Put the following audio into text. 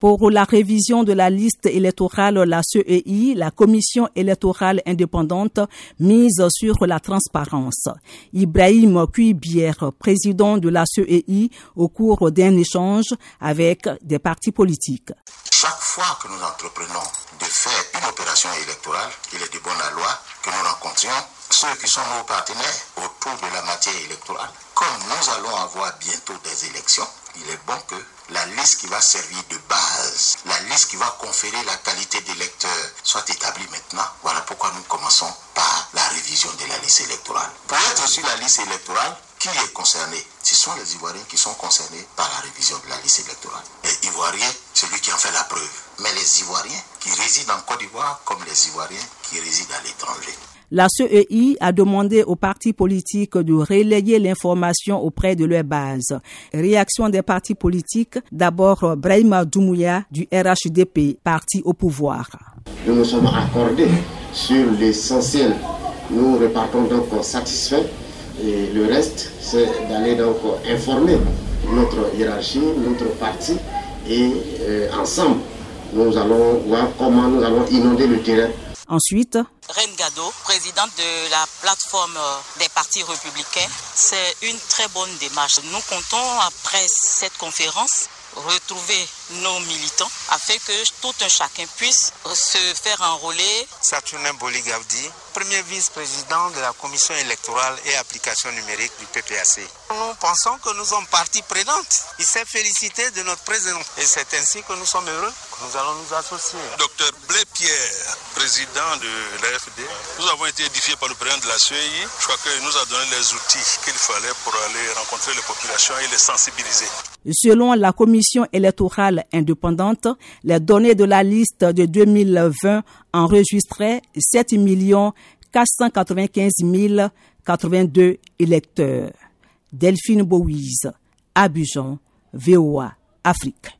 Pour la révision de la liste électorale, la CEI, la Commission électorale indépendante, mise sur la transparence. Ibrahim Kuibière, président de la CEI, au cours d'un échange avec des partis politiques. Chaque fois que nous entreprenons de faire une opération électorale, il est de bonne loi que nous rencontrions ceux qui sont nos partenaires autour de la matière électorale. Comme nous allons avoir bientôt des élections, il est bon que la liste qui va servir de base, la liste qui va conférer la qualité d'électeur soit établie maintenant. Voilà pourquoi nous commençons par la révision de la liste électorale. Pour être sur la liste électorale, qui est concerné Ce sont les Ivoiriens qui sont concernés par la révision de la liste électorale. Les Ivoiriens, celui qui en fait la preuve. Mais les Ivoiriens qui résident en Côte d'Ivoire comme les Ivoiriens qui résident à l'étranger. La CEI a demandé aux partis politiques de relayer l'information auprès de leur base. Réaction des partis politiques, d'abord Brahima Doumouya du RHDP, parti au pouvoir. Nous nous sommes accordés sur l'essentiel. Nous repartons donc satisfaits et le reste, c'est d'aller donc informer notre hiérarchie, notre parti et euh, ensemble, nous allons voir comment nous allons inonder le terrain Ensuite, Reine Gado, présidente de la plateforme des partis républicains, c'est une très bonne démarche. Nous comptons, après cette conférence, retrouver nos militants afin que tout un chacun puisse se faire enrôler. Saturnin Boligavdi, premier vice-président de la commission électorale et application numérique du PPAC. Nous pensons que nous sommes partie prenante. Il s'est félicité de notre présence et c'est ainsi que nous sommes heureux que nous allons nous associer. Docteur Blé Pierre, président de l'AFD, nous avons été édifiés par le président de la CEI. Je crois qu'il nous a donné les outils qu'il fallait pour aller rencontrer les populations et les sensibiliser. Selon la commission électorale indépendante, les données de la liste de 2020 enregistraient 7 495 082 électeurs. Delphine Bouise, Abidjan, VOA, Afrique.